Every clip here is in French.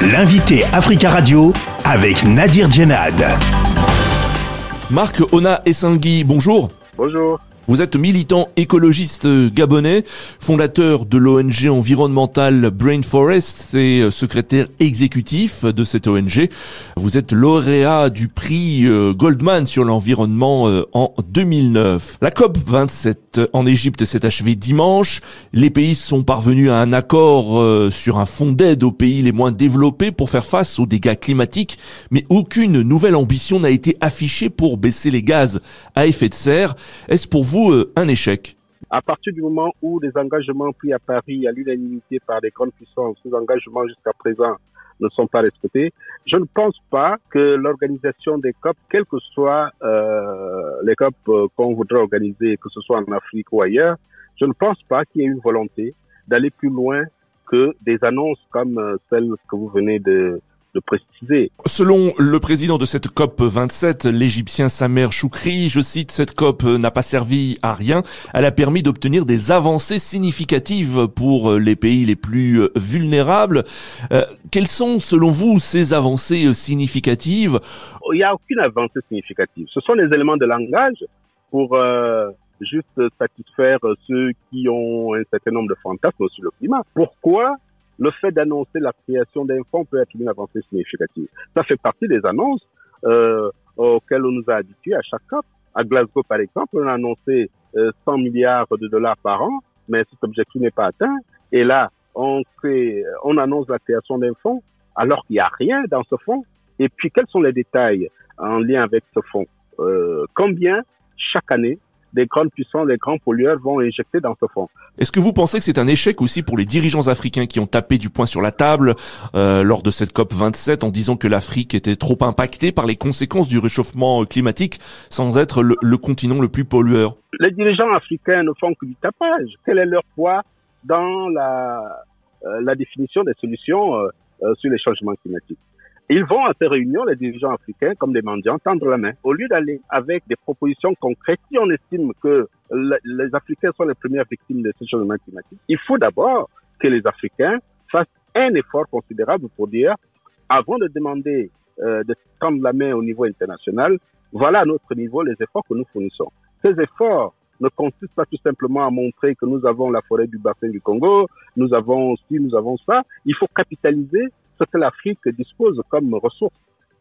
L'invité Africa Radio avec Nadir Djenad. Marc Ona Essangui, bonjour. Bonjour. Vous êtes militant écologiste gabonais, fondateur de l'ONG environnementale Brain Forest et secrétaire exécutif de cette ONG. Vous êtes lauréat du prix euh, Goldman sur l'environnement euh, en 2009. La COP 27 en Égypte s'est achevée dimanche. Les pays sont parvenus à un accord euh, sur un fonds d'aide aux pays les moins développés pour faire face aux dégâts climatiques, mais aucune nouvelle ambition n'a été affichée pour baisser les gaz à effet de serre. Est-ce pour vous euh, un échec à partir du moment où les engagements pris à Paris à l'unanimité par les grandes puissances, ces engagements jusqu'à présent ne sont pas respectés, je ne pense pas que l'organisation des COP, quelles que soient euh, les COP euh, qu'on voudrait organiser, que ce soit en Afrique ou ailleurs, je ne pense pas qu'il y ait une volonté d'aller plus loin que des annonces comme celles que vous venez de, de préciser. Selon le président de cette COP 27, l'Égyptien Samer Choukri, je cite, cette COP n'a pas servi à rien. Elle a permis d'obtenir des avancées significatives pour les pays les plus vulnérables. Euh, quelles sont, selon vous, ces avancées significatives? Il n'y a aucune avancée significative. Ce sont des éléments de langage pour euh, juste satisfaire ceux qui ont un certain nombre de fantasmes sur le climat. Pourquoi? Le fait d'annoncer la création d'un fonds peut être une avancée significative. Ça fait partie des annonces euh, auxquelles on nous a habitués à chaque COP. À Glasgow, par exemple, on a annoncé 100 euh, milliards de dollars par an, mais cet objectif n'est pas atteint. Et là, on, crée, on annonce la création d'un fonds alors qu'il n'y a rien dans ce fonds. Et puis, quels sont les détails en lien avec ce fonds? Euh, Combien chaque année des grandes puissances, des grands pollueurs vont injecter dans ce fonds. Est-ce que vous pensez que c'est un échec aussi pour les dirigeants africains qui ont tapé du poing sur la table euh, lors de cette COP 27 en disant que l'Afrique était trop impactée par les conséquences du réchauffement climatique sans être le, continent le plus pollueur? Les dirigeants africains ne font que du tapage. Quel est leur poids dans la, euh, la définition des solutions euh, euh sur les changements climatiques? Ils vont à ces réunions, les dirigeants africains, comme des mendiants, tendre la main. Au lieu d'aller avec des propositions concrètes, si on estime que les Africains sont les premières victimes de ce changement climatique, il faut d'abord que les Africains fassent un effort considérable pour dire, avant de demander euh, de tendre la main au niveau international, voilà à notre niveau les efforts que nous fournissons. Ces efforts ne consistent pas tout simplement à montrer que nous avons la forêt du bassin du Congo, nous avons ci, nous avons ça. Il faut capitaliser ce que l'Afrique dispose comme ressources.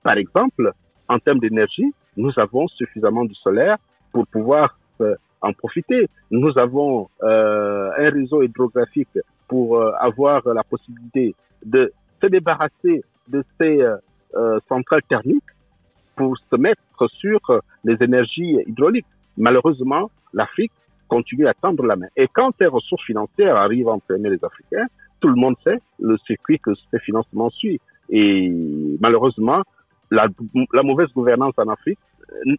Par exemple, en termes d'énergie, nous avons suffisamment du solaire pour pouvoir euh, en profiter. Nous avons euh, un réseau hydrographique pour euh, avoir la possibilité de se débarrasser de ces centrales thermiques pour se mettre sur les énergies hydrauliques. Malheureusement, l'Afrique continue à tendre la main. Et quand ces ressources financières arrivent à entraîner les Africains, tout le monde sait le circuit que ces financements suivent. Et malheureusement, la, mauvaise gouvernance en Afrique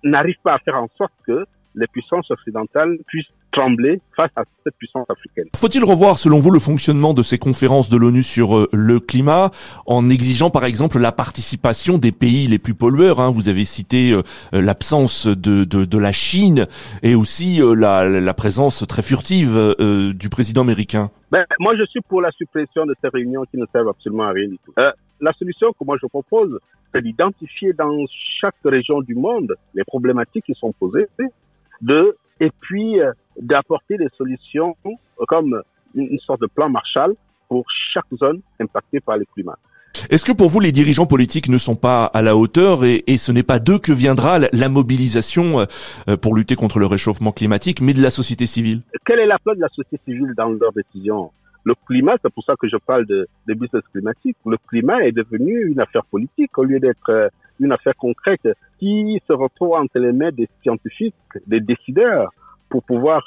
n'arrive pas à faire en sorte que les puissances occidentales puissent trembler face à cette puissance africaine. Faut-il revoir, selon vous, le fonctionnement de ces conférences de l'ONU sur euh, le climat en exigeant, par exemple, la participation des pays les plus pollueurs hein? Vous avez cité euh, l'absence de, la Chine et aussi euh, la, la, présence très furtive du président américain. Ben, moi, je suis pour la suppression de ces réunions qui ne servent absolument à rien du tout. la solution que moi je propose, c'est d'identifier dans chaque région du monde les problématiques qui sont posées, de et puis euh, d'apporter des solutions comme une sorte de plan Marshall pour chaque zone impactée par le climat. Est-ce que pour vous, les dirigeants politiques ne sont pas à la hauteur et, ce n'est pas d'eux que viendra la, mobilisation euh, pour lutter contre le réchauffement climatique, mais de la société civile? Quelle est la place de la société civile dans leurs décisions? Le climat, c'est pour ça que je parle de, de business climatique. Le climat est devenu une affaire politique au lieu d'être euh, une affaire concrète qui se retrouve entre les mains des scientifiques, des décideurs, pour pouvoir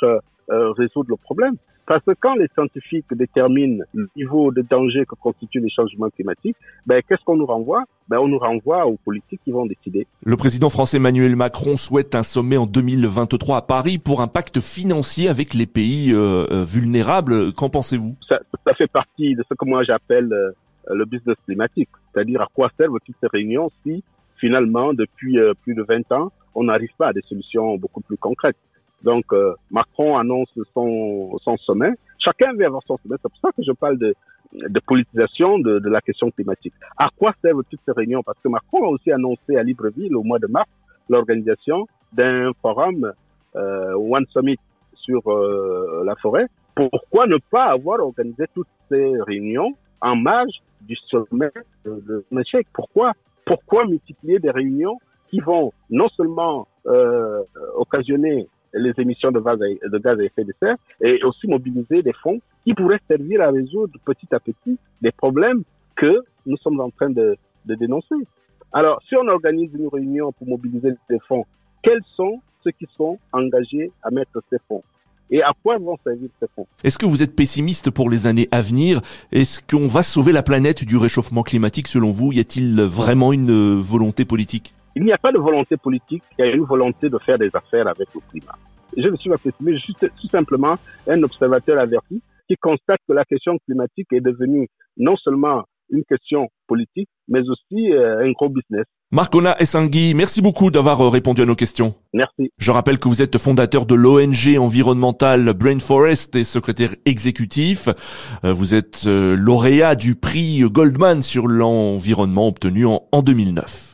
euh, résoudre le problème. Parce que quand les scientifiques déterminent le niveau de danger que constituent les changements climatiques, ben, qu'est-ce qu'on nous renvoie? Ben, On nous renvoie aux politiques qui vont décider. Le président français Emmanuel Macron souhaite un sommet en 2023 à Paris pour un pacte financier avec les pays euh, euh vulnérables. Qu'en pensez-vous? Ça, ça, fait partie de ce que moi j'appelle euh, le business climatique. C'est-à-dire à quoi servent toutes ces réunions si finalement, depuis euh, plus de 20 ans, on n'arrive pas à des solutions beaucoup plus concrètes? Donc, euh, Macron annonce son, son sommet. Chacun veut avoir son sommet. C'est pour ça que je parle de, de politisation de, de, la question climatique. À quoi servent toutes ces réunions? Parce que Macron a aussi annoncé à Libreville au mois de mars l'organisation d'un forum euh, One Summit sur euh, la forêt. Pourquoi ne pas avoir organisé toutes ces réunions en marge du sommet de, de Pourquoi Pourquoi multiplier des réunions qui vont non seulement euh, occasionner les émissions de gaz, à, de gaz à effet de serre et aussi mobiliser des fonds qui pourraient servir à résoudre petit à petit les problèmes que nous sommes en train de, de dénoncer. Alors, si on organise une réunion pour mobiliser des fonds, quels sont ceux qui sont engagés à mettre ces fonds et à quoi vont servir ces fonds? Est-ce que vous êtes pessimiste pour les années à venir? Est-ce qu'on va sauver la planète du réchauffement climatique selon vous? Y a-t-il vraiment une volonté politique? Il n'y a pas de volonté politique, il y a une volonté de faire des affaires avec le climat. Je ne suis pas pessimiste, je suis tout simplement un observateur averti qui constate que la question climatique est devenue non seulement une question politique, mais aussi euh, un gros business. Marcona Essangui, merci beaucoup d'avoir euh, répondu à nos questions. Merci. Je rappelle que vous êtes fondateur de l'ONG environnementale Brain Forest et secrétaire exécutif. Euh, vous êtes lauréat du prix Goldman sur l'environnement obtenu en 2009.